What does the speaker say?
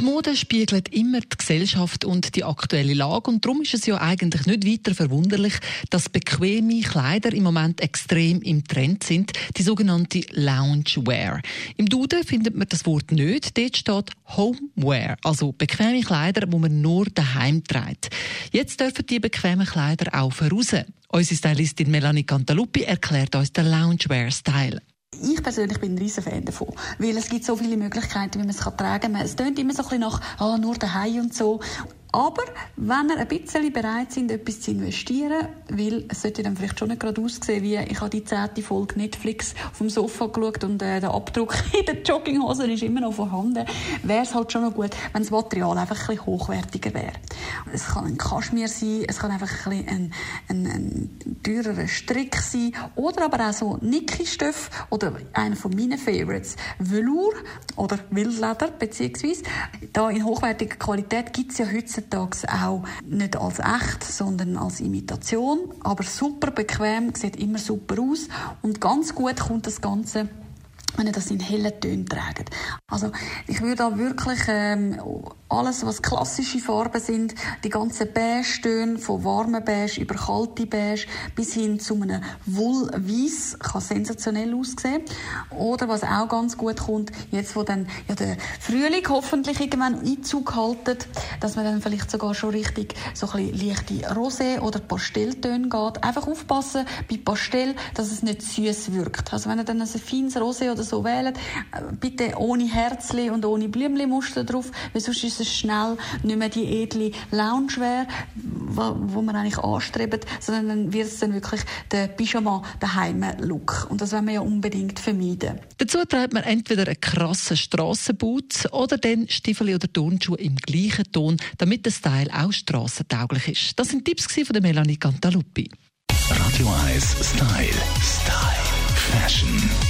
Die Mode spiegelt immer die Gesellschaft und die aktuelle Lage und darum ist es ja eigentlich nicht weiter verwunderlich, dass bequeme Kleider im Moment extrem im Trend sind, die sogenannte Loungewear. Im Duden findet man das Wort nicht, dort steht Homewear, also bequeme Kleider, wo man nur daheim trägt. Jetzt dürfen die bequemen Kleider auch raus. Unsere Stylistin Melanie Cantaluppi erklärt uns den Loungewear-Style. Ich persönlich bin ein riesen Fan davon, weil es gibt so viele Möglichkeiten, wie man es tragen kann. Es klingt immer so ein bisschen nach, ah, nur daheim und so. Aber wenn ihr ein bisschen bereit sind, etwas zu investieren, weil es sollte dann vielleicht schon nicht gerade aussehen, wie ich habe die zehnte Folge Netflix auf dem Sofa geschaut und äh, der Abdruck in der Jogginghose ist immer noch vorhanden, wäre es halt schon noch gut, wenn das Material einfach ein bisschen hochwertiger wäre. Es kann ein Kaschmir sein, es kann einfach ein, ein, ein, ein teurerer Strick sein oder aber auch so Niki-Stoff oder einer von meinen Favorites, Velour oder Wildleder beziehungsweise. Da in hochwertiger Qualität gibt es ja heute heutzutage auch nicht als echt, sondern als Imitation. Aber super bequem, sieht immer super aus und ganz gut kommt das Ganze wenn ihr das in hellen Tönen trägt. Also ich würde da wirklich ähm, alles, was klassische Farben sind, die ganzen Beige-Töne, von warmen Beige über kalte Beige bis hin zu einem Wollweiss, kann sensationell aussehen. Oder was auch ganz gut kommt, jetzt wo dann ja der Frühling hoffentlich irgendwann Einzug haltet, dass man dann vielleicht sogar schon richtig so ein bisschen leichte Rosé oder Pastelltöne geht. Einfach aufpassen bei Pastell, dass es nicht süß wirkt. Also wenn ihr dann ein feines Rosé oder so wählt, bitte ohne Herzli und ohne Blümli-Muster drauf, weil sonst ist es schnell nicht mehr die edle Loungewear, wo man eigentlich anstrebt, sondern dann wird es dann wirklich der Pyjama, der Heime-Look. Und das wollen wir ja unbedingt vermeiden. Dazu trägt man entweder einen krassen Strassenboot oder den Stiefel oder Turnschuhe im gleichen Ton, damit der Style auch strassentauglich ist. Das sind Tipps von der Melanie Cantaluppi. Radio 1 Style. Style. Fashion.